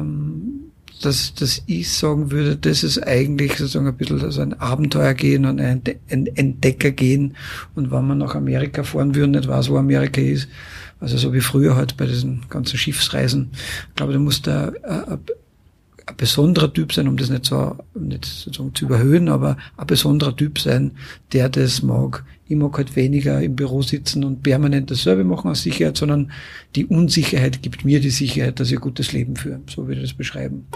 Ähm, dass, dass ich sagen würde, das ist eigentlich sozusagen ein bisschen so ein Abenteuer gehen und ein Entdecker gehen. Und wenn man nach Amerika fahren würde, nicht weiß, wo Amerika ist, also so wie früher halt bei diesen ganzen Schiffsreisen, ich glaube, da muss da ein, besonderer Typ sein, um das nicht so nicht sozusagen zu überhöhen, aber ein besonderer Typ sein, der das mag. Ich mag halt weniger im Büro sitzen und permanent dasselbe machen aus Sicherheit, sondern die Unsicherheit gibt mir die Sicherheit, dass ich ein gutes Leben führe. So würde ich das beschreiben.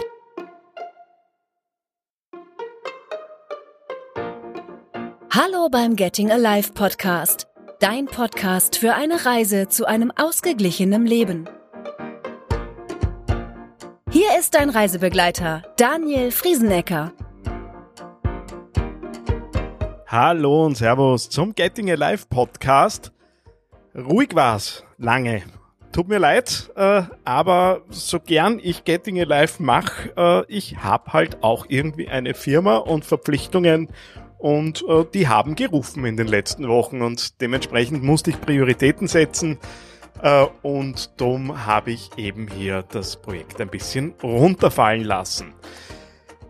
Hallo beim Getting Alive Podcast. Dein Podcast für eine Reise zu einem ausgeglichenen Leben. Hier ist dein Reisebegleiter, Daniel Friesenecker. Hallo und Servus zum Getting Alive Podcast. Ruhig war's, lange. Tut mir leid, äh, aber so gern ich Getting Alive mache, äh, ich habe halt auch irgendwie eine Firma und Verpflichtungen und äh, die haben gerufen in den letzten Wochen und dementsprechend musste ich Prioritäten setzen. Äh, und darum habe ich eben hier das Projekt ein bisschen runterfallen lassen.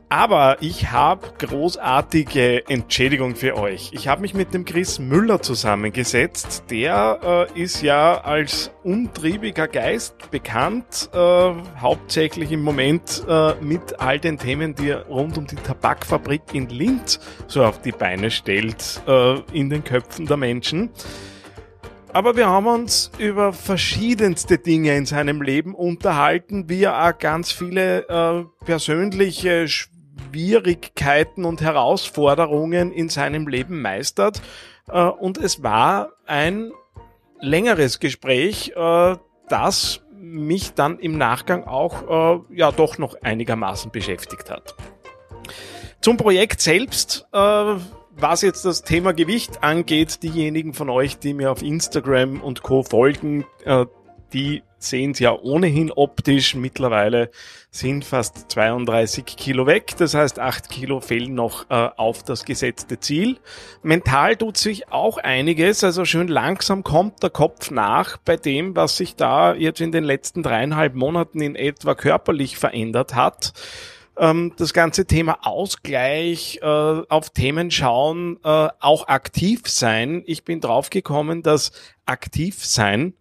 Aber ich habe großartige Entschädigung für euch. Ich habe mich mit dem Chris Müller zusammengesetzt. Der äh, ist ja als untriebiger Geist bekannt, äh, hauptsächlich im Moment äh, mit all den Themen, die er rund um die Tabakfabrik in Linz so auf die Beine stellt, äh, in den Köpfen der Menschen. Aber wir haben uns über verschiedenste Dinge in seinem Leben unterhalten, wie er auch ganz viele äh, persönliche Schwierigkeiten und Herausforderungen in seinem Leben meistert. Äh, und es war ein längeres Gespräch, äh, das mich dann im Nachgang auch äh, ja doch noch einigermaßen beschäftigt hat. Zum Projekt selbst, was jetzt das Thema Gewicht angeht, diejenigen von euch, die mir auf Instagram und Co folgen, die sehen es ja ohnehin optisch. Mittlerweile sind fast 32 Kilo weg. Das heißt, 8 Kilo fehlen noch äh, auf das gesetzte Ziel. Mental tut sich auch einiges. Also schön langsam kommt der Kopf nach bei dem, was sich da jetzt in den letzten dreieinhalb Monaten in etwa körperlich verändert hat ähm, das ganze Thema Ausgleich, äh, auf Themen schauen, äh, auch aktiv sein. Ich bin draufgekommen, dass aktiv sein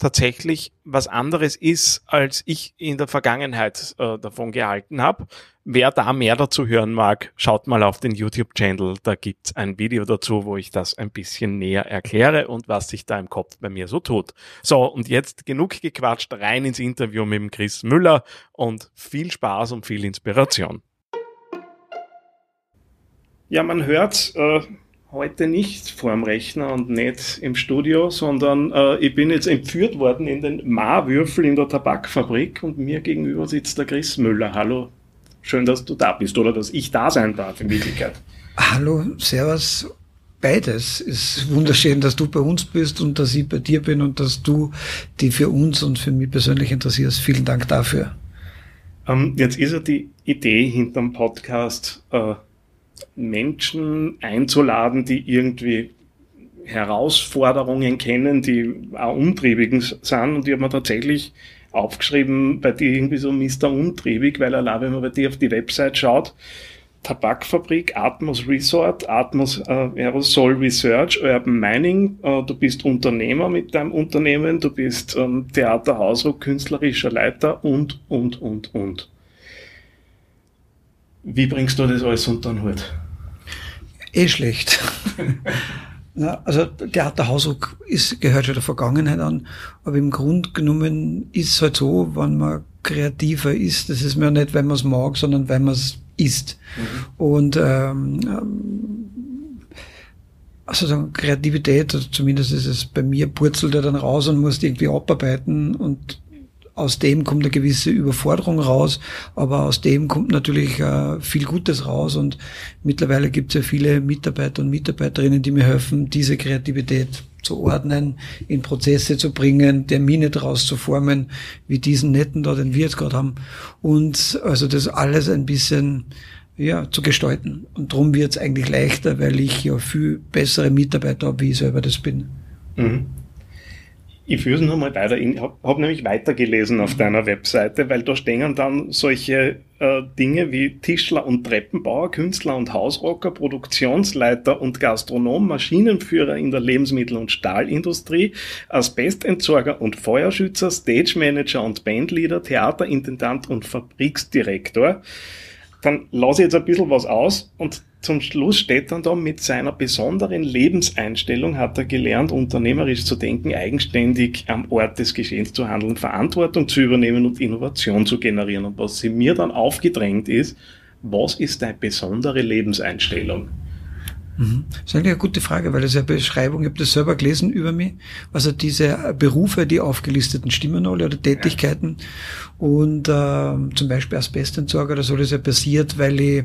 tatsächlich was anderes ist, als ich in der Vergangenheit äh, davon gehalten habe. Wer da mehr dazu hören mag, schaut mal auf den YouTube-Channel. Da gibt's ein Video dazu, wo ich das ein bisschen näher erkläre und was sich da im Kopf bei mir so tut. So, und jetzt genug gequatscht, rein ins Interview mit dem Chris Müller und viel Spaß und viel Inspiration. Ja, man hört, äh, heute nicht vorm Rechner und nicht im Studio, sondern äh, ich bin jetzt entführt worden in den Marwürfel in der Tabakfabrik und mir gegenüber sitzt der Chris Müller. Hallo, schön, dass du da bist oder dass ich da sein darf in Wirklichkeit. Hallo, Servus. Beides ist wunderschön, dass du bei uns bist und dass ich bei dir bin und dass du die für uns und für mich persönlich interessierst. Vielen Dank dafür. Ähm, jetzt ist ja die Idee hinterm Podcast, äh, Menschen einzuladen, die irgendwie Herausforderungen kennen, die auch umtriebig sind. Und ich habe mir tatsächlich aufgeschrieben, bei dir irgendwie so Mr. Untriebig, weil allein, wenn man bei dir auf die Website schaut, Tabakfabrik, Atmos Resort, Atmos äh, Aerosol Research, Urban Mining, äh, du bist Unternehmer mit deinem Unternehmen, du bist ähm, Theater, Hausruck, künstlerischer Leiter und, und, und, und. Wie bringst du das alles unter den Hut? Eh schlecht. Na, also Theaterhausruck ist, gehört schon der Vergangenheit an, aber im Grunde genommen ist es halt so, wenn man kreativer ist, das ist mir nicht, wenn man es mag, sondern wenn man es ist. Mhm. Und ähm, also Kreativität, also zumindest ist es bei mir, purzelt er dann raus und muss irgendwie abarbeiten und aus dem kommt eine gewisse Überforderung raus, aber aus dem kommt natürlich äh, viel Gutes raus und mittlerweile gibt es ja viele Mitarbeiter und Mitarbeiterinnen, die mir helfen, diese Kreativität zu ordnen, in Prozesse zu bringen, Termine daraus zu formen, wie diesen netten da, den wir jetzt gerade haben und also das alles ein bisschen ja, zu gestalten. Und darum wird es eigentlich leichter, weil ich ja viel bessere Mitarbeiter habe, wie ich selber das bin. Mhm Ich führe es nochmal weiter. Ich habe hab nämlich weitergelesen auf deiner Webseite, weil da stehen dann solche äh, Dinge wie Tischler und Treppenbauer, Künstler und Hausrocker, Produktionsleiter und Gastronom, Maschinenführer in der Lebensmittel- und Stahlindustrie, Asbestentsorger und Feuerschützer, Stage Manager und Bandleader, Theaterintendant und Fabriksdirektor. Dann lasse ich jetzt ein bisschen was aus und zum Schluss steht dann da, mit seiner besonderen Lebenseinstellung hat er gelernt, unternehmerisch zu denken, eigenständig am Ort des Geschehens zu handeln, Verantwortung zu übernehmen und Innovation zu generieren. Und was sie mir dann aufgedrängt ist, was ist deine besondere Lebenseinstellung? Das ist eigentlich eine gute Frage, weil das ist eine Beschreibung, ich habe das selber gelesen über mich, also diese Berufe, die aufgelisteten stimmen alle oder Tätigkeiten und äh, zum Beispiel Asbestentsorger, da soll es ja passiert, weil ich,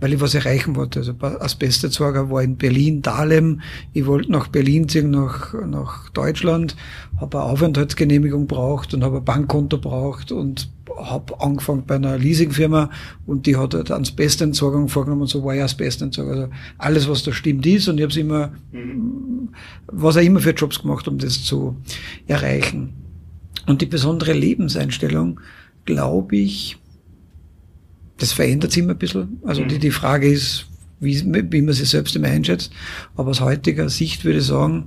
weil ich was erreichen wollte. Also Asbestentsorger war in Berlin, Dahlem, ich wollte nach Berlin ziehen, nach, nach Deutschland, habe eine Aufenthaltsgenehmigung braucht und habe ein Bankkonto braucht und habe angefangen bei einer Leasingfirma und die hat halt Asbestentsorgung vorgenommen und so war ich Asbestentsorger. Also alles, was da stimmt, ist und ich habe immer, mhm. was auch immer für Jobs gemacht, um das zu erreichen. Und die besondere Lebenseinstellung, glaube ich, das verändert sich immer ein bisschen. Also mhm. die, die Frage ist, wie, wie man sich selbst immer einschätzt. Aber aus heutiger Sicht würde ich sagen,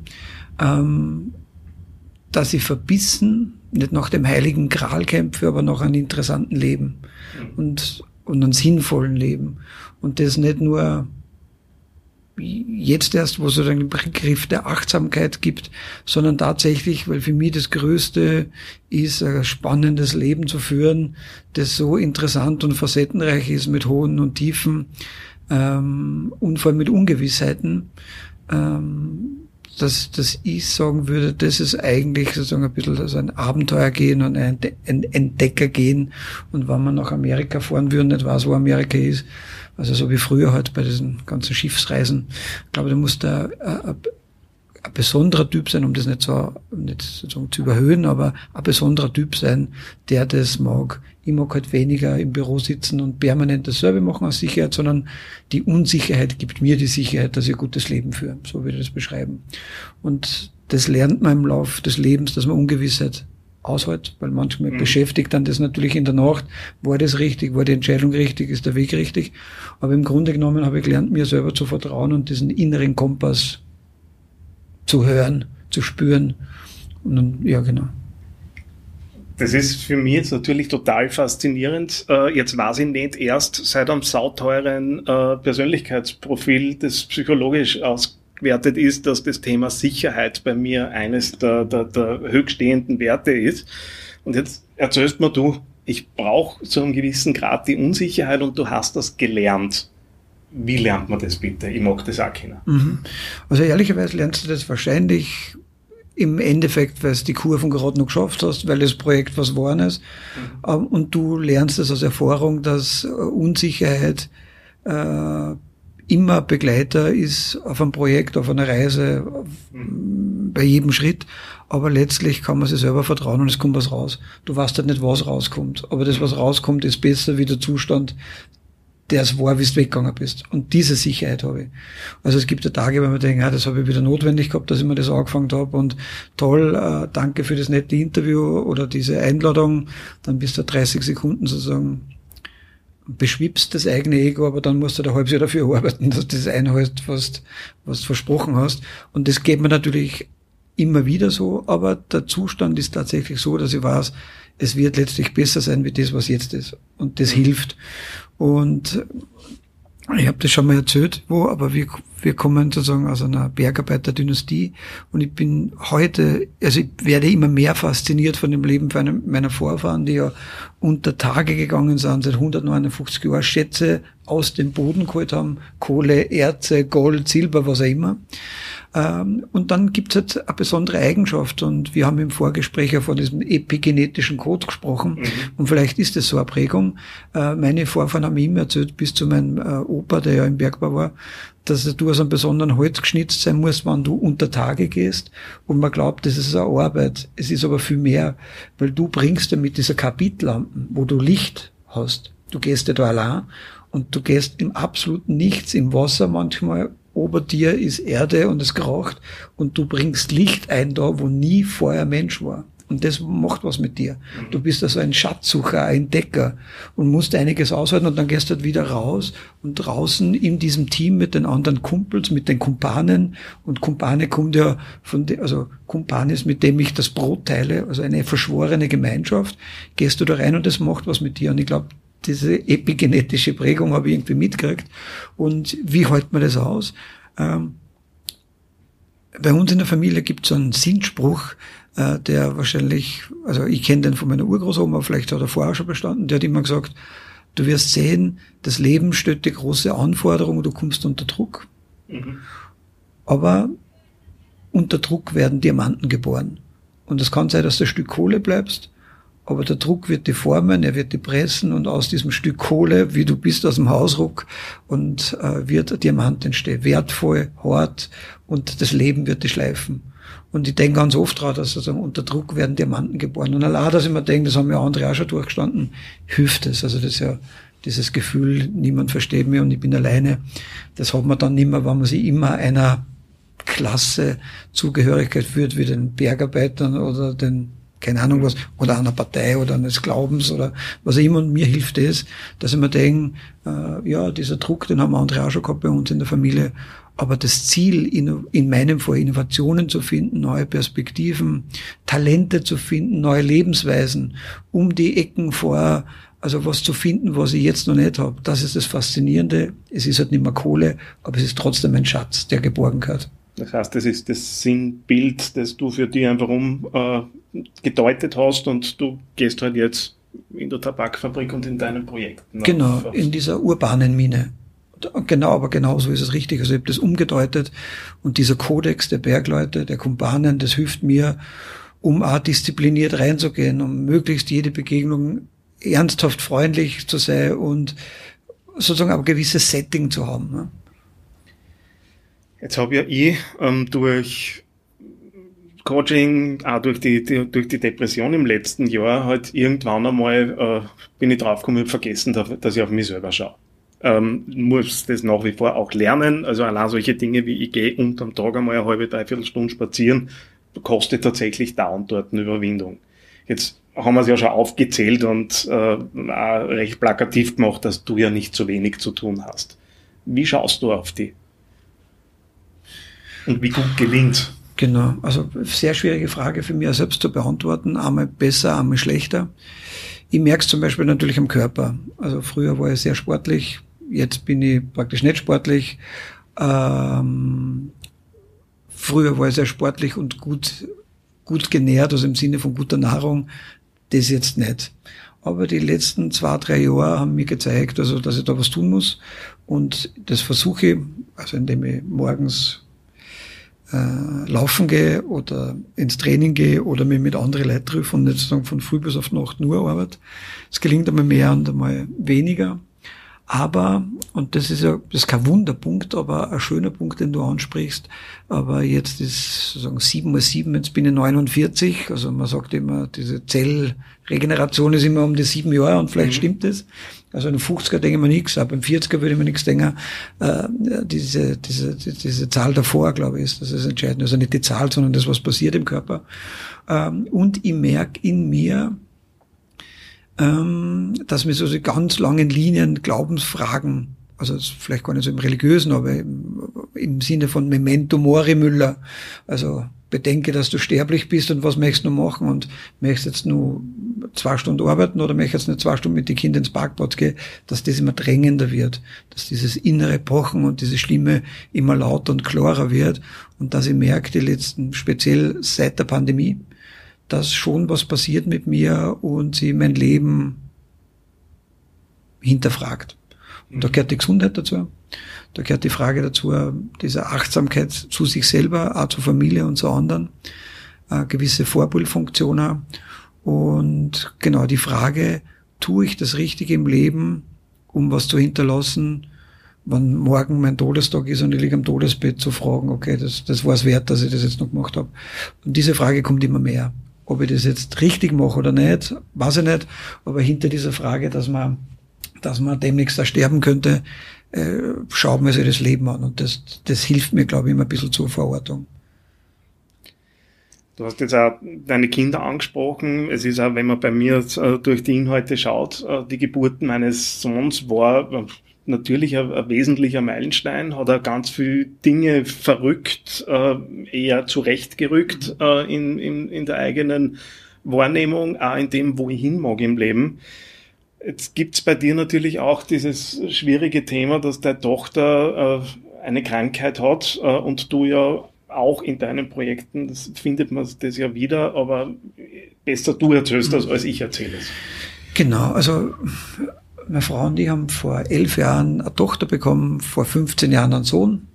ähm, dass ich verbissen nicht nach dem heiligen Gral kämpfe, aber nach einem interessanten Leben und, und einem sinnvollen Leben. Und das nicht nur jetzt erst, wo es so den Begriff der Achtsamkeit gibt, sondern tatsächlich, weil für mich das Größte ist, ein spannendes Leben zu führen, das so interessant und facettenreich ist mit hohen und Tiefen ähm, und vor allem mit Ungewissheiten. Ähm, dass, dass ich sagen würde, das ist eigentlich sozusagen ein bisschen so ein Abenteuer gehen und ein Entdecker gehen. Und wenn man nach Amerika fahren würde, nicht weiß, wo Amerika ist, also so wie früher halt bei diesen ganzen Schiffsreisen, ich glaube, da muss da ein, besonderer Typ sein, um das nicht so, nicht sozusagen zu überhöhen, aber ein besonderer Typ sein, der das mag. Ich mag halt weniger im Büro sitzen und permanent dasselbe machen aus Sicherheit, sondern die Unsicherheit gibt mir die Sicherheit, dass ich ein gutes Leben führe. So würde ich das beschreiben. Und das lernt man im Lauf des Lebens, dass man Ungewissheit aushält, weil manchmal mhm. beschäftigt dann das natürlich in der Nacht, war das richtig, war die Entscheidung richtig, ist der Weg richtig. Aber im Grunde genommen habe ich gelernt, mir selber zu vertrauen und diesen inneren Kompass zu hören, zu spüren. Und dann, ja, genau. Das ist für mich jetzt natürlich total faszinierend. Äh, jetzt weiß ich nicht erst seit einem sauteuren äh, Persönlichkeitsprofil, das psychologisch ausgewertet ist, dass das Thema Sicherheit bei mir eines der, der, der höchststehenden Werte ist. Und jetzt erzählst mir du, ich brauche zu einem gewissen Grad die Unsicherheit und du hast das gelernt. Wie lernt man das bitte? Ich mag das auch kennen. Mhm. Also ehrlicherweise lernst du das wahrscheinlich im Endeffekt, weil du die Kurven gerade noch geschafft hast, weil das Projekt was geworden ist. Mhm. Ähm, und du lernst es aus Erfahrung, dass äh, Unsicherheit äh, immer Begleiter ist auf einem Projekt, auf einer Reise, mhm. bei jedem Schritt. Aber letztlich kann man sich selber vertrauen und es kommt was raus. Du weißt halt nicht, was rauskommt. Aber das, was rauskommt, ist besser wie der Zustand, der es war, wie du weggegangen bist. Und diese Sicherheit habe ich. Also es gibt ja Tage, wenn man denkt, ja, das habe ich wieder notwendig gehabt, dass ich mir das angefangen habe und toll, äh, danke für das nette Interview oder diese Einladung. Dann bist du 30 Sekunden sozusagen beschwipst das eigene Ego, aber dann musst du da halbes Jahr dafür arbeiten, dass du das einhältst, was, was du versprochen hast. Und das geht mir natürlich immer wieder so, aber der Zustand ist tatsächlich so, dass ich weiß, es wird letztlich besser sein wie das, was jetzt ist. Und das mhm. hilft. Und ich habe das schon mal erzählt, wo, aber wir, wir kommen sozusagen aus einer Bergarbeiterdynastie. Und ich bin heute, also ich werde immer mehr fasziniert von dem Leben meiner Vorfahren, die ja unter Tage gegangen sind, seit 159 Jahren Schätze aus dem Boden geholt haben, Kohle, Erze, Gold, Silber, was auch immer. Ähm, und dann gibt es halt eine besondere Eigenschaft und wir haben im Vorgespräch ja von diesem epigenetischen Code gesprochen mhm. und vielleicht ist es so eine Prägung. Äh, meine Vorfahren haben immer erzählt, bis zu meinem äh, Opa, der ja im Bergbau war, dass du aus einem besonderen Holz geschnitzt sein musst, wenn du unter Tage gehst. Und man glaubt, das ist eine Arbeit. Es ist aber viel mehr, weil du bringst ja mit dieser Kapitlampen, wo du Licht hast. Du gehst ja da allein und du gehst im absoluten Nichts, im Wasser manchmal ober dir ist Erde und es kraucht und du bringst Licht ein da, wo nie vorher Mensch war. Und das macht was mit dir. Mhm. Du bist also ein Schatzsucher, ein Entdecker und musst einiges aushalten und dann gehst du halt wieder raus und draußen in diesem Team mit den anderen Kumpels, mit den Kumpanen und Kumpane kommt ja von, de, also Kumpan ist, mit dem ich das Brot teile, also eine verschworene Gemeinschaft, gehst du da rein und das macht was mit dir. Und ich glaube, diese epigenetische Prägung habe ich irgendwie mitgekriegt. Und wie hält man das aus? Ähm, bei uns in der Familie gibt es so einen Sinnspruch, äh, der wahrscheinlich, also ich kenne den von meiner Urgroßoma, vielleicht hat er vorher schon bestanden, der hat immer gesagt, du wirst sehen, das Leben stellt dir große Anforderungen, du kommst unter Druck. Mhm. Aber unter Druck werden Diamanten geboren. Und es kann sein, dass du ein Stück Kohle bleibst, aber der Druck wird die formen, er wird die pressen und aus diesem Stück Kohle, wie du bist aus dem Hausruck, und äh, wird Diamant entstehen. Wertvoll, hart und das Leben wird die schleifen. Und ich denke ganz oft daran, dass sozusagen unter Druck werden Diamanten geboren. Und allein, dass ich mir denke, das haben ja andere auch schon durchgestanden, hilft es. Also das ist ja dieses Gefühl, niemand versteht mich und ich bin alleine. Das hat man dann nicht mehr, wenn man sich immer einer Klasse Zugehörigkeit führt, wie den Bergarbeitern oder den keine Ahnung was, oder einer Partei oder eines Glaubens oder was immer. Und mir hilft es, dass ich mir denke, äh, ja, dieser Druck, den haben andere auch schon gehabt bei uns in der Familie. Aber das Ziel, in, in meinem Fall Innovationen zu finden, neue Perspektiven, Talente zu finden, neue Lebensweisen, um die Ecken vor, also was zu finden, was ich jetzt noch nicht habe, das ist das Faszinierende. Es ist halt nicht mehr Kohle, aber es ist trotzdem ein Schatz, der geborgen gehört. Das heißt, das ist das Sinnbild, das du für dich einfach umgedeutet äh, hast und du gehst halt jetzt in der Tabakfabrik und in deinen Projekten. Genau, auf, in dieser urbanen Mine. Genau, aber genauso ist es richtig. Also ich habe das umgedeutet und dieser Kodex der Bergleute, der Kumpanen, das hilft mir, um auch diszipliniert reinzugehen, um möglichst jede Begegnung ernsthaft freundlich zu sein und sozusagen ein gewisses Setting zu haben. Ne? Jetzt habe ja ich ähm, durch Coaching, auch durch die, die, durch die Depression im letzten Jahr halt irgendwann einmal äh, bin ich draufgekommen und vergessen, dass ich auf mich selber schaue. Ähm, muss das nach wie vor auch lernen. Also allein solche Dinge wie ich gehe unterm Tag einmal eine halbe, dreiviertel Stunde spazieren, kostet tatsächlich da und dort eine Überwindung. Jetzt haben wir es ja schon aufgezählt und äh, recht plakativ gemacht, dass du ja nicht so wenig zu tun hast. Wie schaust du auf die? Und wie gut gelingt? Genau, also sehr schwierige Frage für mich selbst zu beantworten. Einmal besser, einmal schlechter. Ich merke es zum Beispiel natürlich am Körper. Also früher war ich sehr sportlich, jetzt bin ich praktisch nicht sportlich. Ähm, früher war ich sehr sportlich und gut, gut genährt, also im Sinne von guter Nahrung. Das jetzt nicht. Aber die letzten zwei, drei Jahre haben mir gezeigt, also, dass ich da was tun muss. Und das versuche also indem ich morgens äh, laufen gehe oder ins Training gehe oder mich mit anderen Leuten treffe und nicht sozusagen von früh bis auf Nacht nur arbeite. Es gelingt einmal mehr und einmal weniger. Aber, und das ist ja, das ist kein Wunderpunkt, aber ein schöner Punkt, den du ansprichst. Aber jetzt ist sozusagen sieben mal sieben, jetzt bin ich 49. Also man sagt immer, diese Zellregeneration ist immer um die sieben Jahre und vielleicht mhm. stimmt es. Also in den 50er denke ich mir nichts, aber im 40er würde ich mir nichts denken. Äh, diese, diese, diese Zahl davor, glaube ich, ist das ist entscheidend. Also nicht die Zahl, sondern das, was passiert im Körper. Ähm, und ich merke in mir, ähm, dass mir so die ganz langen Linien Glaubensfragen, also vielleicht gar nicht so im religiösen, aber im, im Sinne von Memento Mori Müller, also bedenke, dass du sterblich bist und was möchtest du machen? Und möchtest jetzt nur zwei Stunden arbeiten oder möchtest nicht zwei Stunden mit den Kindern ins Parkplatz gehen, dass das immer drängender wird, dass dieses innere Pochen und diese Stimme immer lauter und klarer wird und dass ich merke, die letzten, speziell seit der Pandemie, dass schon was passiert mit mir und sie mein Leben hinterfragt. Und da gehört die Gesundheit dazu. Da gehört die Frage dazu, diese Achtsamkeit zu sich selber, auch zur Familie und zu anderen, eine gewisse Vorbildfunktion. Und genau die Frage, tue ich das Richtige im Leben, um was zu hinterlassen, wann morgen mein Todestag ist und ich liege am Todesbett zu fragen, okay, das, das war es wert, dass ich das jetzt noch gemacht habe. Und diese Frage kommt immer mehr. Ob ich das jetzt richtig mache oder nicht, weiß ich nicht. Aber hinter dieser Frage, dass man, dass man demnächst da sterben könnte, äh, schaut man sich das Leben an. Und das, das hilft mir, glaube ich, immer ein bisschen zur Verortung. Du hast jetzt auch deine Kinder angesprochen. Es ist auch, wenn man bei mir äh, durch die Inhalte schaut, äh, die Geburt meines Sohns war natürlich ein, ein, wesentlicher Meilenstein, hat er ganz viele Dinge verrückt, eher zurechtgerückt in, in, in der eigenen Wahrnehmung, auch in dem, wo ich hin mag im Leben. Jetzt gibt's bei dir natürlich auch dieses schwierige Thema, dass deine Tochter eine Krankheit hat und du ja auch in deinen Projekten, das findet man das ja wieder, aber besser du erzählst das, als ich erzähle es. Genau, also meine Frau und ich haben vor elf Jahren eine Tochter bekommen, vor 15 Jahren einen Sohn.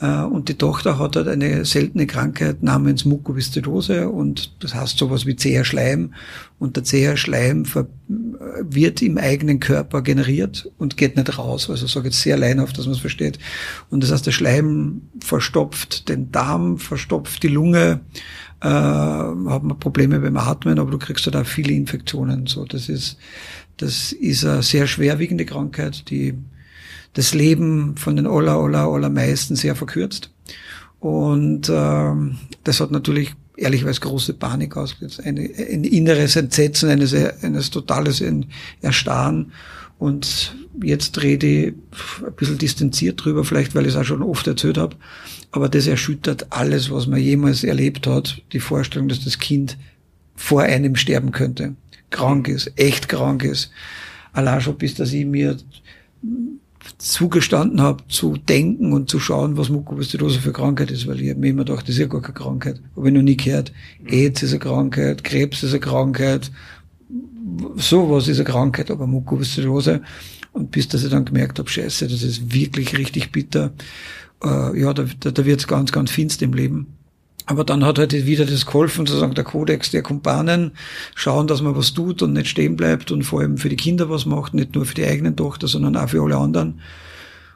Äh, und die Tochter hat halt eine seltene Krankheit namens Mukoviszidose und das heißt sowas wie zäher Schleim. Und der zäher Schleim wird im eigenen Körper generiert und geht nicht raus. Also ich sage jetzt sehr leinhaft, dass man es versteht. Und das heißt, der Schleim verstopft den Darm, verstopft die Lunge, äh, hat man Probleme beim Atmen, aber du kriegst halt auch viele Infektionen. So, das ist, das ist eine sehr schwerwiegende Krankheit, die das Leben von den aller, aller, allermeisten sehr verkürzt. Und ähm, das hat natürlich ehrlicherweise große Panik ausgelöst. Eine, ein inneres Entsetzen, eines, eines totales Erstarren. Und jetzt rede ich ein bisschen distanziert drüber, vielleicht weil ich es auch schon oft erzählt habe. Aber das erschüttert alles, was man jemals erlebt hat. Die Vorstellung, dass das Kind vor einem sterben könnte. Krank ist, echt krank ist. Allein schon bis, dass ich mir zugestanden habe, zu denken und zu schauen, was Mukoviszidose für Krankheit ist, weil ich habe mir immer gedacht, das ist ja gar keine Krankheit. Habe ich noch nie gehört. AIDS ist eine Krankheit, Krebs ist eine Krankheit, sowas ist eine Krankheit, aber Mukoviszidose. Und bis dass ich dann gemerkt habe, scheiße, das ist wirklich richtig bitter. Äh, ja, da, da, da wird ganz, ganz finster im Leben. Aber dann hat halt wieder das geholfen, sozusagen der Kodex der Kumpanen, schauen, dass man was tut und nicht stehen bleibt und vor allem für die Kinder was macht, nicht nur für die eigenen Tochter, sondern auch für alle anderen.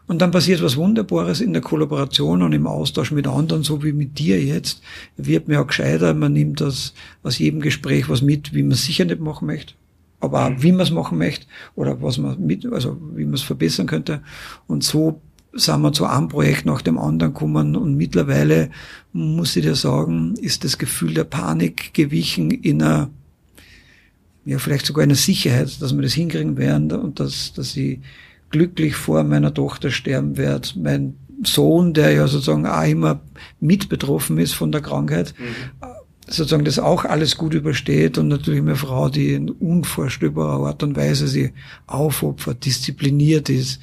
Und dann passiert was Wunderbares in der Kollaboration und im Austausch mit anderen, so wie mit dir jetzt, wird mir auch gescheiter, man nimmt das aus jedem Gespräch was mit, wie man es sicher nicht machen möchte, aber auch wie man es machen möchte oder was man mit, also wie man es verbessern könnte. Und so sind wir zu einem Projekt nach dem anderen gekommen und mittlerweile, muss ich dir sagen, ist das Gefühl der Panik gewichen in einer, ja, vielleicht sogar in einer Sicherheit, dass wir das hinkriegen werden und dass, dass ich glücklich vor meiner Tochter sterben werde. Mein Sohn, der ja sozusagen auch immer mit betroffen ist von der Krankheit, mhm. sozusagen das auch alles gut übersteht und natürlich meine Frau, die in unvorstellbarer Art und Weise sie aufopfert, diszipliniert ist,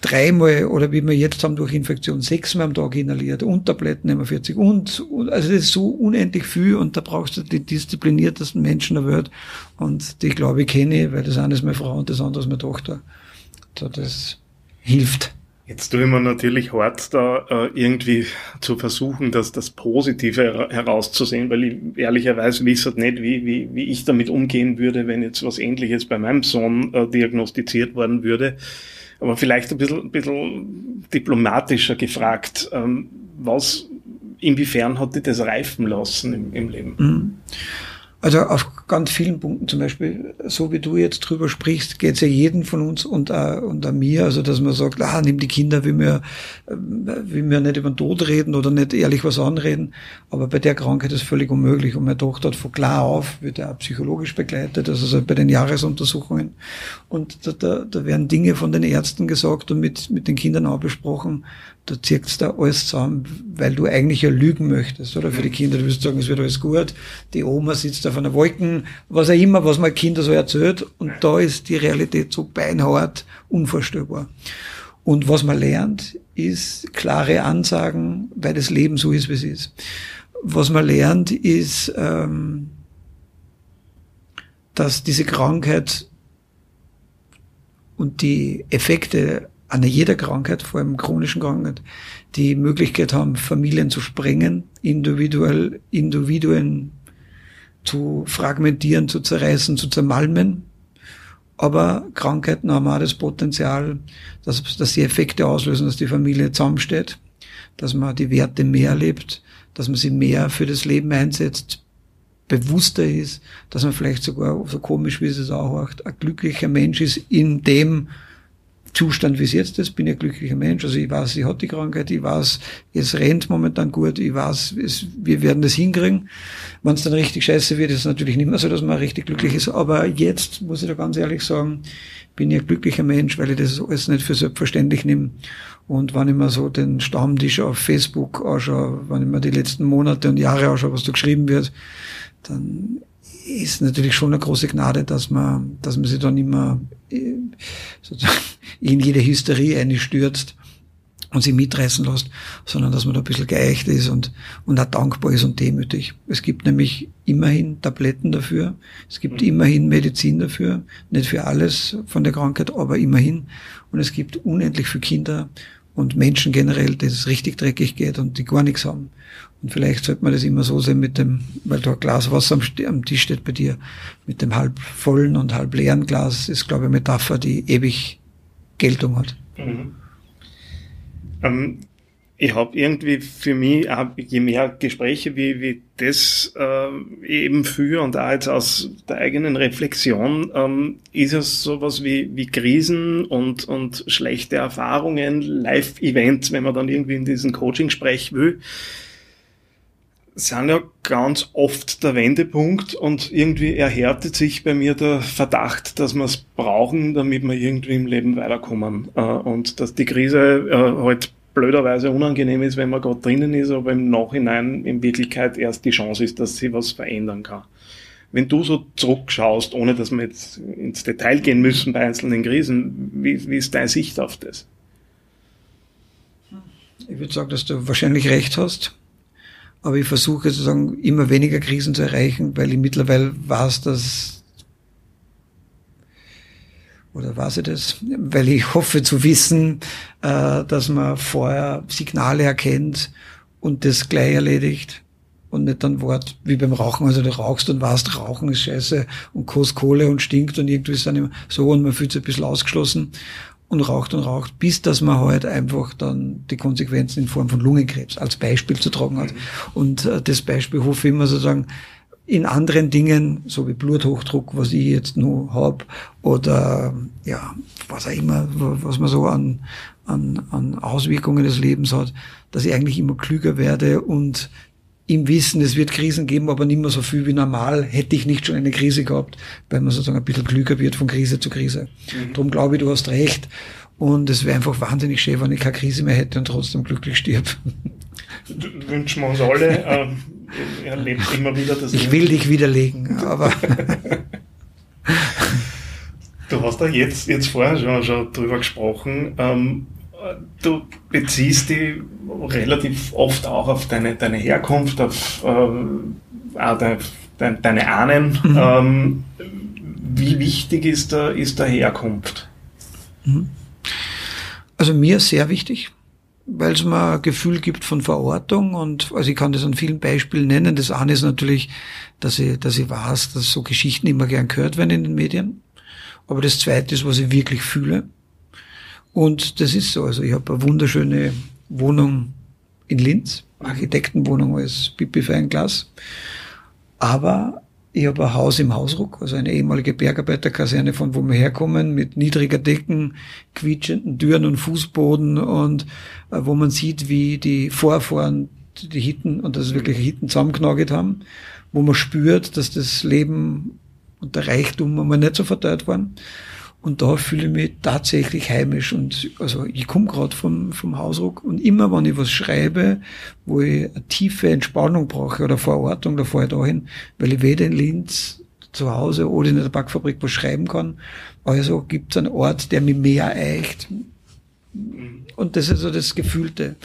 dreimal oder wie wir jetzt haben durch Infektion sechsmal am Tag inhaliert und Tabletten immer 40 und, also das ist so unendlich viel und da brauchst du die diszipliniertesten Menschen der Welt und die glaube ich kenne, weil das eine ist meine Frau und das andere ist meine Tochter. So, das hilft. Jetzt tue ich mir natürlich hart, da äh, irgendwie zu versuchen, dass das Positive herauszusehen, weil ich ehrlicherweise wisse nicht, wie, wie, wie ich damit umgehen würde, wenn jetzt was Ähnliches bei meinem Sohn äh, diagnostiziert worden würde. Aber vielleicht ein bisschen, ein bisschen diplomatischer gefragt, ähm, was, inwiefern hat dich das reifen lassen im, im Leben? Mhm. Also auf ganz vielen Punkten, zum Beispiel, so wie du jetzt drüber sprichst, geht es ja jeden von uns und, uh, und an mir, also dass man sagt, ah, nimm die Kinder, wie wir, wie wir nicht über den Tod reden oder nicht ehrlich was anreden, aber bei der Krankheit ist völlig unmöglich. Und meine Tochter hat von klar auf, wird ja auch psychologisch begleitet, also bei den Jahresuntersuchungen. Und da, da, da werden Dinge von den Ärzten gesagt und mit, mit den Kindern auch besprochen, da zirkt's da alles zusammen, weil du eigentlich ja lügen möchtest, oder? Für die Kinder, du wirst sagen, es wird alles gut, die Oma sitzt auf einer Wolken, was auch immer, was man Kinder so erzählt, und da ist die Realität so beinhart, unvorstellbar. Und was man lernt, ist klare Ansagen, weil das Leben so ist, wie es ist. Was man lernt, ist, ähm, dass diese Krankheit und die Effekte an jeder Krankheit, vor allem chronischen Krankheit, die Möglichkeit haben, Familien zu sprengen, individuell, Individuen zu fragmentieren, zu zerreißen, zu zermalmen. Aber Krankheiten haben auch das Potenzial, dass, dass sie Effekte auslösen, dass die Familie zusammensteht, dass man die Werte mehr lebt, dass man sie mehr für das Leben einsetzt, bewusster ist, dass man vielleicht sogar, so komisch wie es auch ein glücklicher Mensch ist in dem, Zustand, wie es jetzt ist, bin ich ein glücklicher Mensch. Also ich weiß, ich hatte die Krankheit, ich weiß, es rennt momentan gut, ich weiß, es, wir werden das hinkriegen. Wenn es dann richtig scheiße wird, ist es natürlich nicht mehr so, dass man richtig glücklich ist. Aber jetzt, muss ich da ganz ehrlich sagen, bin ich ein glücklicher Mensch, weil ich das alles nicht für selbstverständlich nehme. Und wenn ich mir so den Stammtisch auf Facebook anschaue, wenn ich mir die letzten Monate und Jahre anschaue, was da geschrieben wird, dann ist natürlich schon eine große Gnade, dass man, dass man sich dann immer äh, in jede Hysterie einstürzt und sie mitreißen lässt, sondern dass man da ein bisschen geeicht ist und, und auch dankbar ist und demütig. Es gibt nämlich immerhin Tabletten dafür, es gibt mhm. immerhin Medizin dafür, nicht für alles von der Krankheit, aber immerhin. Und es gibt unendlich für Kinder und Menschen generell, denen es richtig dreckig geht und die gar nichts haben. Und vielleicht sollte man das immer so sehen mit dem, weil da ein Glas Wasser am, am Tisch steht bei dir, mit dem halb vollen und halb leeren Glas ist, glaube ich, eine Metapher, die ewig Geltung hat. Mhm. Ähm, ich habe irgendwie für mich, je mehr Gespräche wie, wie das äh, eben für und auch jetzt aus der eigenen Reflexion, ähm, ist es sowas wie, wie Krisen und, und schlechte Erfahrungen, Live-Events, wenn man dann irgendwie in diesen Coaching sprechen will, sind ja ganz oft der Wendepunkt und irgendwie erhärtet sich bei mir der Verdacht, dass wir es brauchen, damit wir irgendwie im Leben weiterkommen. Äh, und dass die Krise äh, halt blöderweise unangenehm ist, wenn man gerade drinnen ist, aber im Nachhinein in Wirklichkeit erst die Chance ist, dass sie was verändern kann. Wenn du so zurückschaust, ohne dass wir jetzt ins Detail gehen müssen bei einzelnen Krisen, wie, wie ist deine Sicht auf das? Ich würde sagen, dass du wahrscheinlich recht hast. Aber ich versuche sozusagen immer weniger Krisen zu erreichen, weil ich mittlerweile weiß, dass oder weiß ich das, weil ich hoffe zu wissen, äh, dass man vorher Signale erkennt und das gleich erledigt und nicht dann Wort wie beim Rauchen, also du rauchst und weißt, Rauchen ist scheiße und kostet Kohle und stinkt und irgendwie ist dann immer so und man fühlt sich ein bisschen ausgeschlossen und raucht und raucht, bis dass man halt einfach dann die Konsequenzen in Form von Lungenkrebs als Beispiel zu tragen hat. Und äh, das Beispiel hoffe ich immer sozusagen in anderen Dingen, so wie Bluthochdruck, was ich jetzt nur hab, oder ja, was auch immer, was man so an, an, an Auswirkungen des Lebens hat, dass ich eigentlich immer klüger werde und im Wissen, es wird Krisen geben, aber nicht mehr so viel wie normal, hätte ich nicht schon eine Krise gehabt, weil man sozusagen ein bisschen klüger wird von Krise zu Krise. Mhm. Darum glaube ich, du hast recht. Und es wäre einfach wahnsinnig schön, wenn ich keine Krise mehr hätte und trotzdem glücklich stirb. Wünschen wir uns alle. Ähm, er lebt immer wieder das Ich will dich widerlegen, aber. du hast da jetzt, jetzt vorher schon, schon drüber gesprochen. Ähm, du beziehst dich relativ oft auch auf deine, deine Herkunft, auf äh, de, deine Ahnen. Mhm. Ähm, wie wichtig ist da, ist da Herkunft? Mhm. Also mir sehr wichtig, weil es mir ein Gefühl gibt von Verortung und also ich kann das an vielen Beispielen nennen. Das eine ist natürlich, dass ich, dass ich weiß, dass so Geschichten immer gern gehört werden in den Medien. Aber das zweite ist, was ich wirklich fühle. Und das ist so. Also ich habe eine wunderschöne Wohnung in Linz, Architektenwohnung als Pipi für ein Glas. Aber ich habe ein Haus im Hausruck, also eine ehemalige Bergarbeiterkaserne, von wo wir herkommen, mit niedriger Decken, quietschenden Türen und Fußboden und äh, wo man sieht, wie die Vorfahren die Hitten und das ist wirklich Hitten zusammengenagelt haben, wo man spürt, dass das Leben und der Reichtum einmal nicht so verteilt waren. Und da fühle ich mich tatsächlich heimisch. Und also ich komme gerade vom, vom Hausruck und immer wenn ich was schreibe, wo ich eine tiefe Entspannung brauche oder Verortung, da fahre ich dahin, weil ich weder in Linz zu Hause oder in der Backfabrik was schreiben kann. Also gibt es einen Ort, der mich mehr eicht. Und das ist so das Gefühlte.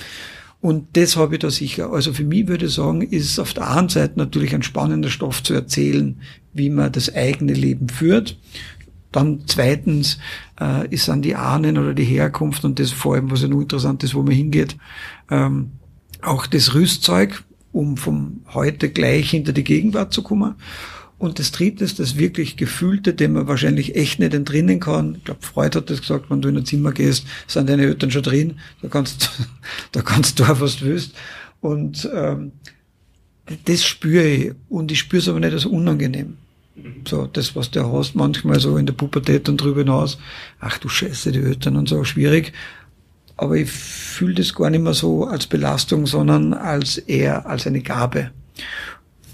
Und das habe ich da sicher. Also für mich würde ich sagen, ist auf der einen Seite natürlich ein spannender Stoff zu erzählen, wie man das eigene Leben führt. Dann zweitens äh, ist dann die Ahnen oder die Herkunft und das vor allem, was ja nur interessant ist, wo man hingeht, ähm, auch das Rüstzeug, um vom heute gleich hinter die Gegenwart zu kommen. Und das dritte ist das wirklich Gefühlte, dem man wahrscheinlich echt nicht entrinnen kann. Ich glaube, Freud hat das gesagt, wenn du in ein Zimmer gehst, sind deine Eltern schon drin, da kannst, da kannst du auch was du willst. Und ähm, das spüre ich. Und ich spüre es aber nicht als unangenehm So, das, was du hast, manchmal so in der Pubertät und drüber hinaus, ach du Scheiße, die Eltern und so, schwierig. Aber ich fühle das gar nicht mehr so als Belastung, sondern als eher als eine Gabe.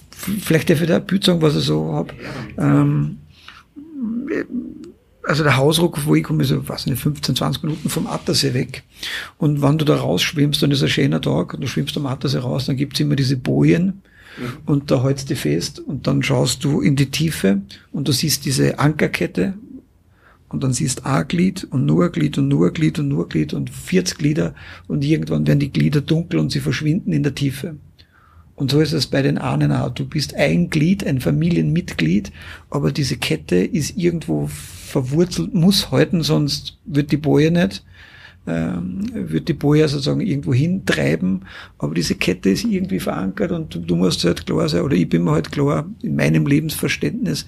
Vielleicht darf ich da ein Bild was ich so hab. Ähm, also der Hausruck, wo ich komme, ist so, weiß nicht, 15, 20 Minuten vom Attersee weg. Und wenn du da rausschwimmst, dann ist ein schöner Tag, und du schwimmst am Attersee raus, dann gibt's immer diese Bojen, mhm. und da hältst du fest, und dann schaust du in die Tiefe, und du siehst diese Ankerkette, und dann siehst ein Glied und nur ein Glied und nur ein Glied und nur ein Glied und 40 Glieder und irgendwann werden die Glieder dunkel und sie verschwinden in der Tiefe. Und so ist es bei den Ahnen auch. Du bist ein Glied, ein Familienmitglied, aber diese Kette ist irgendwo verwurzelt, muss halten, sonst wird die Boje nicht, ähm, wird die Boje sozusagen irgendwo hintreiben. Aber diese Kette ist irgendwie verankert und du, musst halt klar sein, oder ich bin mir halt klar, in meinem Lebensverständnis,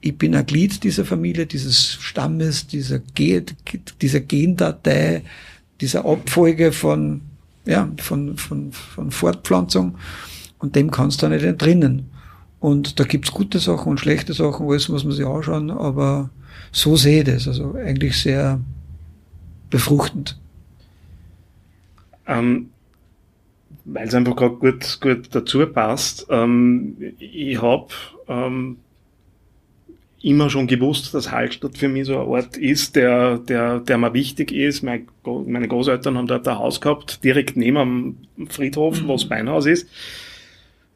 ich bin ein Glied dieser Familie, dieses Stammes, dieser, Ge dieser Gendatei, dieser Abfolge von, ja, von, von, von Fortpflanzung und dem kannst du nicht entrinnen. Und da gibt's gute Sachen und schlechte Sachen, alles muss man sich anschauen, aber so sehe ich das, also eigentlich sehr befruchtend. Ähm, Weil es einfach gerade gut, gut dazu passt. Ähm, ich habe ähm, immer schon gewusst, dass Hallstatt für mich so ein Ort ist, der, der, der mir wichtig ist. Meine, meine Großeltern haben dort ein Haus gehabt, direkt neben dem Friedhof, mhm. wo das Beinhaus ist.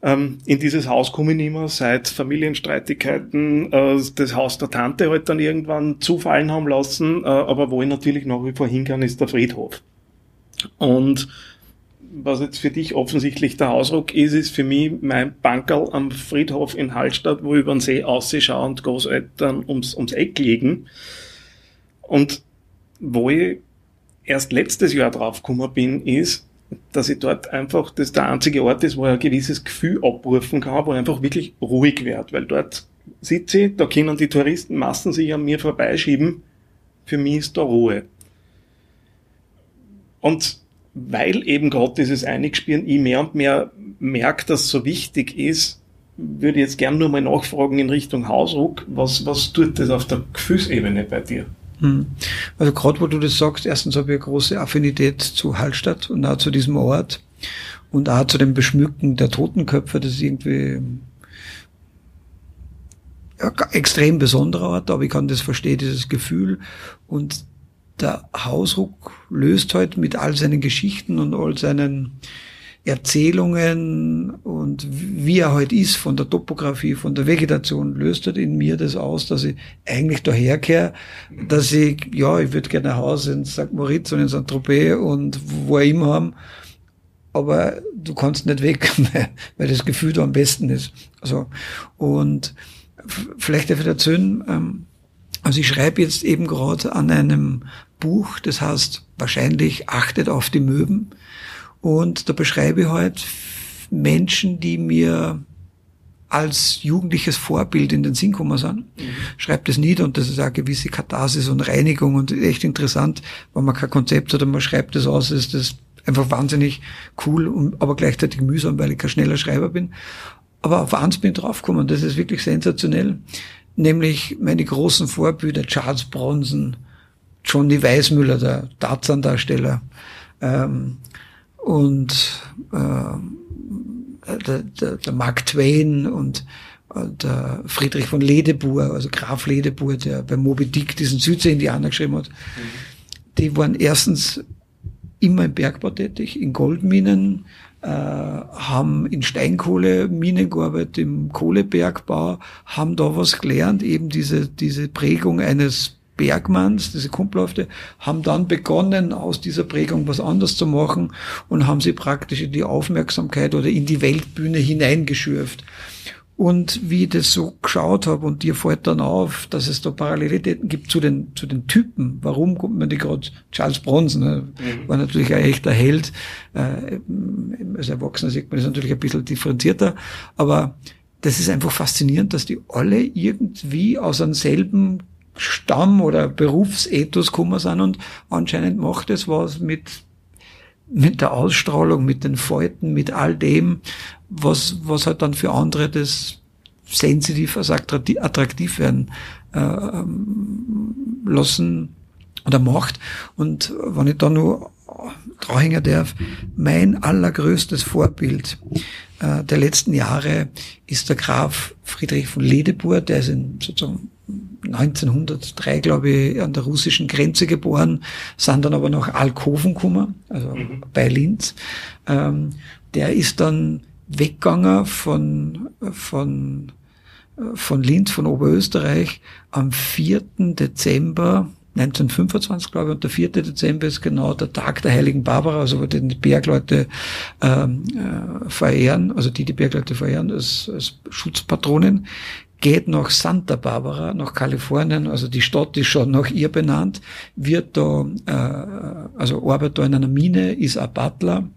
Ähm, in dieses Haus komme ich nicht mehr, seit Familienstreitigkeiten äh, das Haus der Tante halt dann irgendwann zufallen haben lassen, äh, aber wo ich natürlich nach wie vor hingehe, ist der Friedhof. Und was jetzt für dich offensichtlich der Hausruck ist, ist für mich mein Bankerl am Friedhof in Hallstatt, wo ich über den See ausschaue und Großeltern ums, ums Eck liegen. Und wo ich erst letztes Jahr draufgekommen bin, ist, dass ich dort einfach, das der einzige Ort ist, wo ich ein gewisses Gefühl abrufen kann, wo ich einfach wirklich ruhig wird, weil dort sitze ich, da können die Touristenmassen sich an mir vorbeischieben, für mich ist da Ruhe. Und weil eben gerade dieses Einigspielen ich mehr und mehr merke, dass so wichtig ist, würde ich jetzt gern nur mal nachfragen in Richtung Hausruck, was, was tut das auf der Gefühlsebene bei dir? Hm. Also gerade wo du das sagst, erstens habe ich eine große Affinität zu Hallstatt und auch zu diesem Ort und auch zu dem Beschmücken der Totenköpfe, das ist irgendwie ja, extrem besonderer Ort, aber ich kann das verstehen, dieses Gefühl und der Hausruck löst heute mit all seinen Geschichten und all seinen Erzählungen und wie er heute ist, von der Topografie, von der Vegetation, löst halt in mir das aus, dass ich eigentlich daherkehre, dass ich, ja, ich würde gerne ein Haus in St. Moritz und in St. Tropez und wo er immer haben, aber du kannst nicht weg, weil das Gefühl da am besten ist. Also, und vielleicht darf ich erzählen, ähm, also ich schreibe jetzt eben gerade an einem Buch, das heißt wahrscheinlich Achtet auf die Möwen. Und da beschreibe ich halt Menschen, die mir als jugendliches Vorbild in den Sinn kommen sind. Mhm. Schreibt es nieder und das ist auch eine gewisse Katharsis und Reinigung und echt interessant, wenn man kein Konzept hat und man schreibt das aus, ist das einfach wahnsinnig cool, und, aber gleichzeitig mühsam, weil ich kein schneller Schreiber bin. Aber auf eins bin ich draufgekommen, das ist wirklich sensationell nämlich meine großen Vorbilder Charles Bronson, Johnny Weismüller, der Tarzan-Darsteller, ähm, und äh, der, der, der Mark Twain und äh, der Friedrich von Ledebur, also Graf Ledebur, der bei Moby Dick diesen Südsee-Indianer geschrieben hat, mhm. die waren erstens immer im Bergbau tätig, in Goldminen, äh, haben in Steinkohleminen gearbeitet, im Kohlebergbau, haben da was gelernt, eben diese, diese Prägung eines Bergmanns, diese Kumpelhafte, haben dann begonnen, aus dieser Prägung was anderes zu machen und haben sie praktisch in die Aufmerksamkeit oder in die Weltbühne hineingeschürft. Und wie ich das so geschaut habe und dir fällt dann auf, dass es da Parallelitäten gibt zu den, zu den Typen. Warum kommt man die gerade? Charles Bronson ne? mhm. war natürlich ein echter Held. Äh, als Erwachsener sieht man das natürlich ein bisschen differenzierter. Aber das ist einfach faszinierend, dass die alle irgendwie aus einem selben Stamm oder Berufsethos gekommen sind und anscheinend macht es was mit mit der Ausstrahlung, mit den Falten, mit all dem, was, was halt dann für andere das sensitiv als attraktiv werden äh, ähm, lassen oder macht. Und wenn ich da nur dranhängen darf, mein allergrößtes Vorbild äh, der letzten Jahre ist der Graf Friedrich von Ledebur, der ist in sozusagen 1903, glaube ich, an der russischen Grenze geboren, sind dann aber nach Alkoven gekommen, also mhm. bei Linz. Ähm, der ist dann weggegangen von, von, von Linz, von Oberösterreich, am 4. Dezember 1925, glaube ich, und der 4. Dezember ist genau der Tag der Heiligen Barbara, also wo die Bergleute ähm, äh, verehren, also die die Bergleute verehren als, als Schutzpatronin, geht nach Santa Barbara, nach Kalifornien, also die Stadt ist schon nach ihr benannt, wird da, äh, also arbeitet da in einer Mine, ist ein Butler,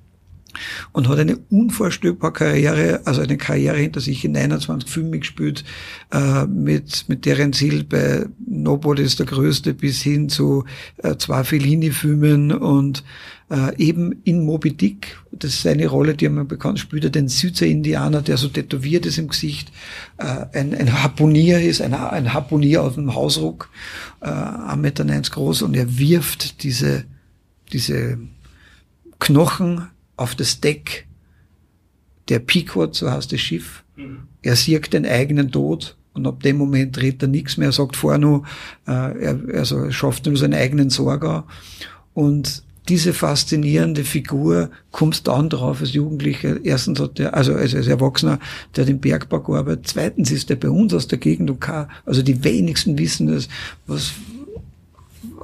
und hat eine unvorstellbare Karriere, also eine Karriere hinter sich in 29 Filmen gespielt, äh, mit, mit deren Ziel bei Nobody ist der Größte bis hin zu äh, zwei Fellini-Filmen und äh, eben in Moby Dick, das ist eine Rolle, die man bekannt spielt, er den Südsee-Indianer, der so tätowiert ist im Gesicht, äh, ein, ein Harpunier ist, ein, ein Harpunier auf dem Hausruck, äh, 1,90 Meter groß und er wirft diese, diese Knochen auf das Deck der Pequod, so heißt das Schiff. Mhm. Er sieht den eigenen Tod und ab dem Moment dreht er nichts mehr. Er sagt vorher nur, äh, er also schafft nur seinen eigenen Sorger. Und diese faszinierende Figur kommt dann drauf als Jugendlicher. Erstens hat er, also als, als Erwachsener, der den Bergbau gearbeitet. Zweitens ist er bei uns aus der Gegend und kann, also die wenigsten wissen es, was,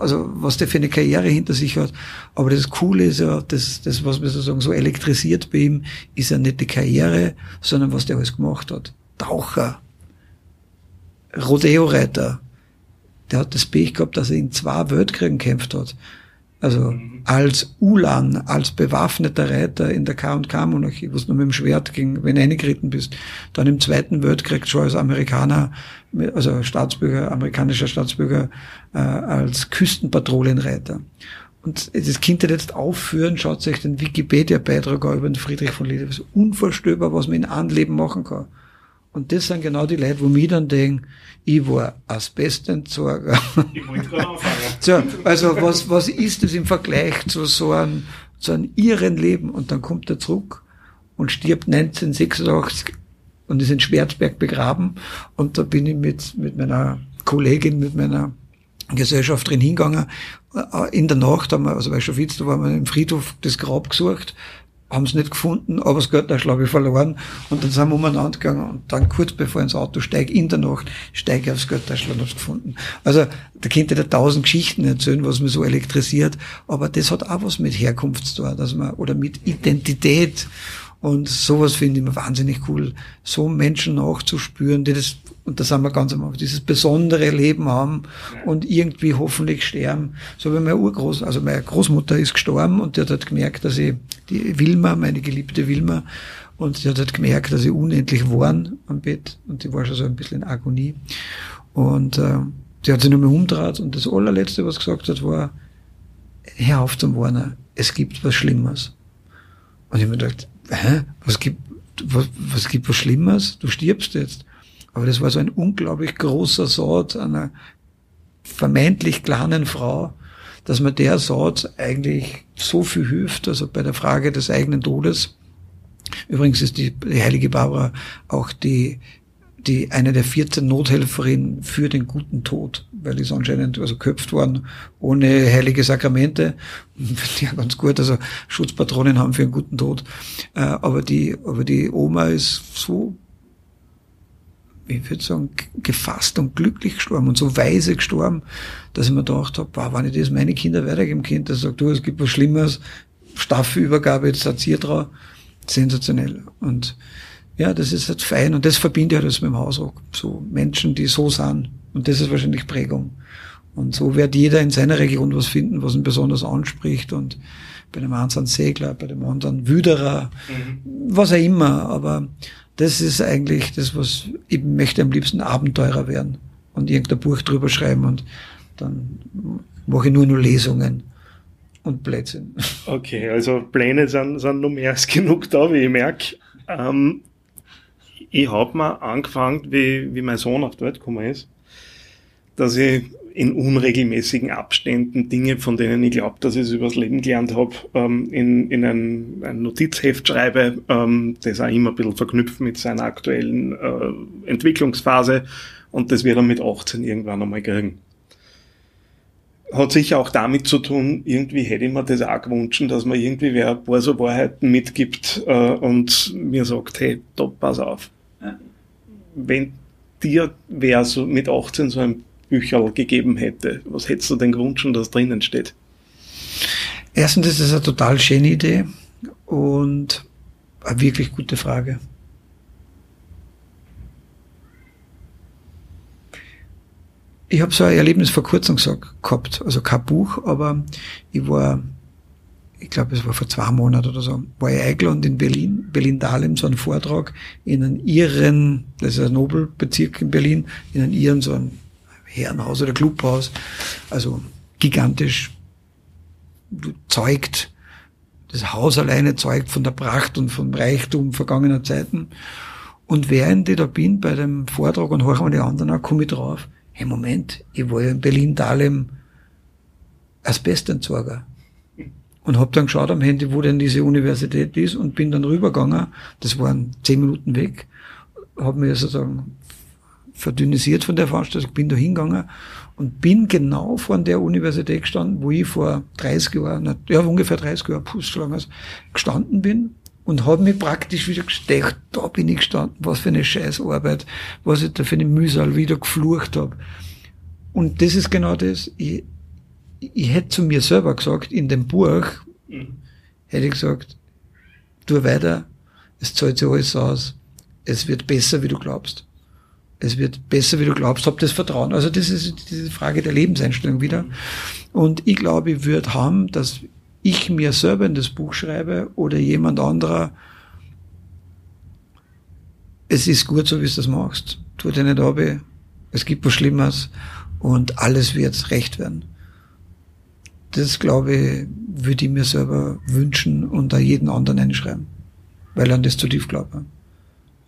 also was der für eine Karriere hinter sich hat. Aber das Coole ist ja, das, das was mir sozusagen so elektrisiert bei ihm, ist ja nicht die Karriere, sondern was der alles gemacht hat. Taucher, Rodeo-Reiter. Der hat das Pech gehabt, dass er in zwei Weltkriegen gekämpft hat. Also mhm. als Ulan, als bewaffneter Reiter in der K&K-Monarchie, wo du nur mit dem Schwert ging, wenn du eingeritten bist. Dann im Zweiten Weltkrieg schon als Amerikaner, also Staatsbürger, amerikanischer Staatsbürger, äh, als Küstenpatrouillenreiter. Und das Kind jetzt aufführen, schaut sich den Wikipedia-Beitrag über den Friedrich von. Das ist unvorstellbar, was man in einem Leben machen kann. Und das sind genau die Leute, wo mir dann denken, ich war Asbestentsorger. Ich so, also was, was ist das im Vergleich zu so einem, zu einem irren Leben? Und dann kommt er zurück und stirbt 1986 und ist in Schwarzberg begraben. Und da bin ich mit, mit meiner Kollegin, mit meiner Gesellschaft drin hingegangen. In der Nacht haben wir, also bei Schafitz, da waren wir im Friedhof das Grab gesucht haben es nicht gefunden, aber das Götterschlag habe ich verloren. Und dann sind wir umeinander gegangen und dann kurz bevor ich ins Auto steige, in der Nacht, steige ich aufs Götterschlag und hab's gefunden. Also da könnte ich tausend Geschichten erzählen, was mich so elektrisiert, aber das hat auch was mit Herkunft zu tun, dass man, oder mit Identität. Und sowas finde ich mir wahnsinnig cool, so Menschen nachzuspüren, die das und da sind wir ganz am Anfang, dieses besondere Leben haben und irgendwie hoffentlich sterben. So wie mein Urgroß, also meine Großmutter ist gestorben und die hat halt gemerkt, dass ich, die Wilma, meine geliebte Wilma, und die hat halt gemerkt, dass ich unendlich warn am Bett und die war schon so ein bisschen in Agonie. Und äh, die hat sich nur mehr umgedreht und das allerletzte, was gesagt hat, war, hör auf zum Warner, es gibt was Schlimmes. Und ich habe mir gedacht, hä, was gibt, was, was gibt was Schlimmes? Du stirbst jetzt. Aber das war so ein unglaublich großer Saat einer vermeintlich kleinen Frau, dass man der Saat eigentlich so viel hilft, also bei der Frage des eigenen Todes. Übrigens ist die, die heilige Barbara auch die, die eine der 14 Nothelferinnen für den guten Tod, weil die ist anscheinend also köpft worden ohne heilige Sakramente. Ja, ganz gut, also Schutzpatronen haben für einen guten Tod. Äh, aber die, aber die Oma ist so ich würde sagen, gefasst und glücklich gestorben und so weise gestorben, dass ich mir gedacht habe, wow, wenn ich das meine Kinder weitergeben könnte, sagt, du, es gibt was Schlimmes, Staffelübergabe, jetzt hat ihr drauf, sensationell. Und ja, das ist halt fein und das verbinde ich halt mit dem Hausrock. So Menschen, die so sind. Und das ist wahrscheinlich Prägung. Und so wird jeder in seiner Region was finden, was ihn besonders anspricht. Und bei dem einen sind Segler, bei dem anderen Wüderer, mhm. was auch immer. Aber das ist eigentlich das, was ich möchte am liebsten Abenteurer werden und irgendein Buch drüber schreiben und dann mache ich nur nur Lesungen und Blödsinn. Okay, also Pläne sind, sind noch mehr als genug da, wie ich merke. Ähm, ich habe mal angefangen, wie, wie mein Sohn auf die Welt gekommen ist, dass ich in unregelmäßigen Abständen Dinge, von denen ich glaube, dass ich es übers Leben gelernt habe, ähm, in, in ein, ein Notizheft schreibe, ähm, das auch immer ein bisschen verknüpft mit seiner aktuellen äh, Entwicklungsphase und das wird er mit 18 irgendwann einmal kriegen. Hat sicher auch damit zu tun, irgendwie hätte ich mir das auch gewünscht, dass man irgendwie wer ein paar so Wahrheiten mitgibt äh, und mir sagt, hey, da pass auf. Wenn dir wer so mit 18 so ein Bücherl gegeben hätte, was hättest du denn gewünscht, dass drinnen steht? Erstens ist es eine total schöne Idee und eine wirklich gute Frage. Ich habe so ein Erlebnis vor kurzem gesagt, gehabt, also kein Buch, aber ich war, ich glaube, es war vor zwei Monaten oder so, war ich eingeladen in Berlin, Berlin-Dahlem, so einen Vortrag in einen Iren, das ist ein Nobelbezirk in Berlin, in einen Iren, so ein Herrenhaus oder Clubhaus, also gigantisch zeugt, das Haus alleine zeugt von der Pracht und vom Reichtum vergangener Zeiten. Und während ich da bin bei dem Vortrag und mir die anderen an, komme ich drauf, hey Moment, ich war ja in Berlin-Dahlem Asbestentsorger. Und hab dann geschaut am Handy, wo denn diese Universität ist und bin dann rübergegangen, das waren zehn Minuten weg, habe mir sozusagen verdünnisiert von der Veranstaltung, bin da hingegangen und bin genau vor der Universität gestanden, wo ich vor 30 Jahren, ja ungefähr 30 Jahre Pustschlangers gestanden bin und habe mich praktisch wieder gestecht, da bin ich gestanden, was für eine Scheißarbeit, was ich da für eine Mühsal wieder geflucht habe. Und das ist genau das, ich, ich hätte zu mir selber gesagt, in dem Buch, mhm. hätte ich gesagt, tu weiter, es zahlt sich alles aus, es wird besser, wie du glaubst es wird besser, wie du glaubst, hab das Vertrauen. Also das ist diese Frage der Lebenseinstellung wieder. Und ich glaube, ich würde haben, dass ich mir selber in das Buch schreibe oder jemand anderer, es ist gut so, wie du das machst. Tu dir nicht ab, es gibt was Schlimmes und alles wird recht werden. Das, glaube ich, würde ich mir selber wünschen und da jeden anderen einschreiben, weil ich an das zu tief glaube.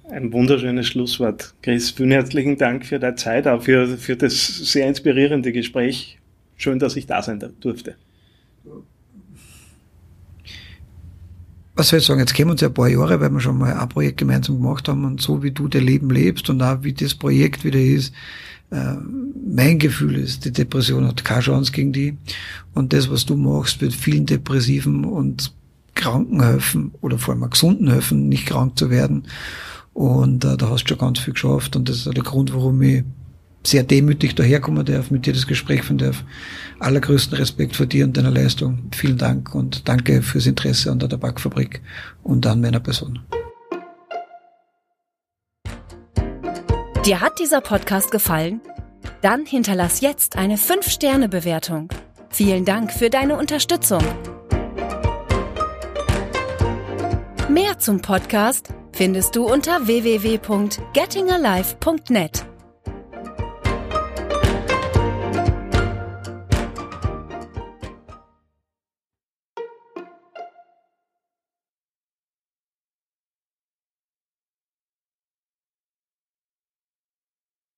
Ein wunderschönes Schlusswort. Chris, vielen herzlichen Dank für deine Zeit, auch für, für das sehr inspirierende Gespräch. Schön, dass ich da sein durfte. Was soll ich sagen, jetzt kennen wir uns ja ein paar Jahre, weil wir schon mal ein Projekt gemeinsam gemacht haben und so wie du dein Leben lebst und auch wie das Projekt wieder ist, mein Gefühl ist, die Depression hat keine Chance gegen die und das, was du machst, wird vielen Depressiven und Kranken helfen oder vor allem Gesunden helfen, nicht krank zu werden. Und äh, da hast du schon ganz viel geschafft. Und das ist auch der Grund, warum ich sehr demütig daherkommen darf, mit dir das Gespräch führen darf. Allergrößten Respekt vor dir und deiner Leistung. Vielen Dank und danke fürs Interesse an der Tabakfabrik und an meiner Person. Dir hat dieser Podcast gefallen? Dann hinterlass jetzt eine 5-Sterne-Bewertung. Vielen Dank für deine Unterstützung. Mehr zum Podcast findest du unter www.gettingalive.net.